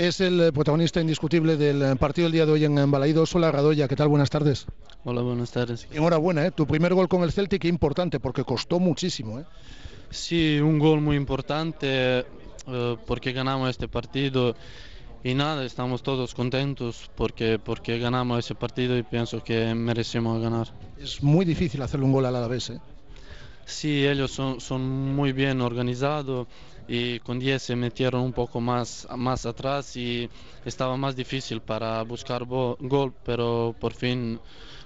Es el eh, protagonista indiscutible del eh, partido del día de hoy en Balaídos. Hola Radoya, ¿qué tal? Buenas tardes. Hola, buenas tardes. Enhorabuena, ¿eh? tu primer gol con el Celtic, importante, porque costó muchísimo. ¿eh? Sí, un gol muy importante eh, porque ganamos este partido y nada, estamos todos contentos porque, porque ganamos ese partido y pienso que merecemos ganar. Es muy difícil hacerle un gol al Alavés. ¿eh? Sí, ellos son, son muy bien organizados y con 10 se metieron un poco más, más atrás y estaba más difícil para buscar gol, pero por fin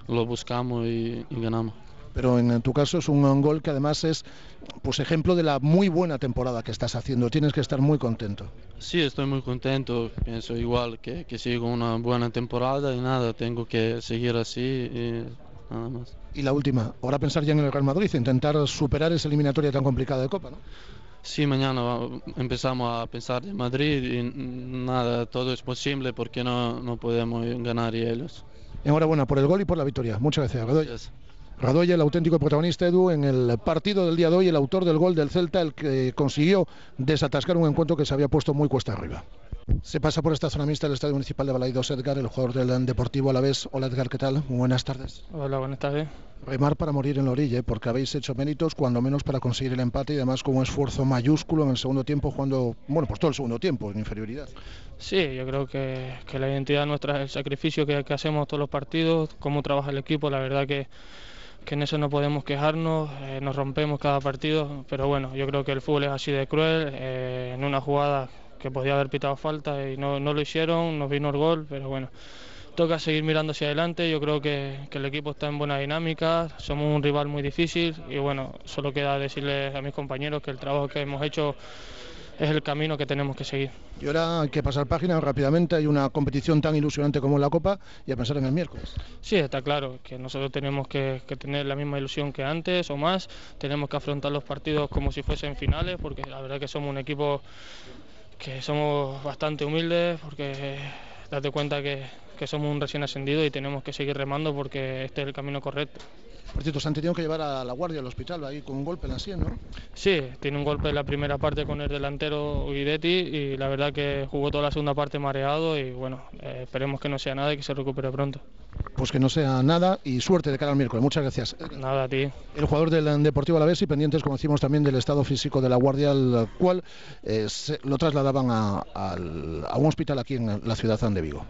lo buscamos y, ganamos. Pero en tu caso es un gol que además es pues ejemplo de la muy buena temporada que estás haciendo. Tienes que estar muy contento. Sí, estoy muy contento. Pienso igual que, que sigo una buena temporada y nada, tengo que seguir así y nada más. Y la última, ahora pensar ya en el Real Madrid, intentar superar esa eliminatoria tan complicada de Copa, ¿no? Sí, mañana empezamos a pensar en Madrid y nada, todo es posible porque no, no podemos ganar y ellos. Enhorabuena por el gol y por la victoria. Muchas gracias, Radoya. Radoya, el auténtico protagonista, Edu, en el partido del día de hoy, el autor del gol del Celta, el que consiguió desatascar un encuentro que se había puesto muy cuesta arriba. Se pasa por esta zona mixta del Estadio Municipal de Balaidos Edgar, el jugador del Deportivo a la vez. Hola Edgar, ¿qué tal? Muy buenas tardes. Hola, buenas tardes. Remar para morir en la orilla, ¿eh? porque habéis hecho méritos, cuando menos para conseguir el empate y además con un esfuerzo mayúsculo en el segundo tiempo, jugando, bueno, pues todo el segundo tiempo, en inferioridad. Sí, yo creo que, la identidad nuestra es el sacrificio que, hacemos todos los partidos, cómo trabaja el equipo, la verdad que que en eso no podemos quejarnos, eh, nos rompemos cada partido, pero bueno, yo creo que el fútbol es así de cruel, eh, en una jugada que podía haber pitado falta y no, no lo hicieron, nos vino el gol, pero bueno, toca seguir mirando hacia adelante, yo creo que, que, el equipo está en buena dinámica, somos un rival muy difícil y bueno, solo queda decirles a mis compañeros que el trabajo que hemos hecho es el camino que tenemos que seguir. Y ahora hay que pasar página rápidamente, hay una competición tan ilusionante como la Copa y a pensar en el miércoles. Sí, está claro que nosotros tenemos que, tener la misma ilusión que antes o más, tenemos que afrontar los partidos como si fuesen finales, porque la verdad que somos un equipo que somos bastante humildes, porque date cuenta que, que somos un recién ascendido y tenemos que seguir remando porque este es el camino correcto. Por cierto, se han tenido que llevar a la guardia al hospital ahí con un golpe en la sien, ¿no? Sí, tiene un golpe en la primera parte con el delantero Guidetti y la verdad que jugó toda la segunda parte mareado y bueno, eh, esperemos que no sea nada y que se recupere pronto. Pues que no sea nada y suerte de cara al miércoles. Muchas gracias. Nada a ti. El jugador del Deportivo Alavés y pendientes, como decimos, también del estado físico de la guardia, al cual eh, lo trasladaban a, a un hospital aquí en la ciudad de Vigo.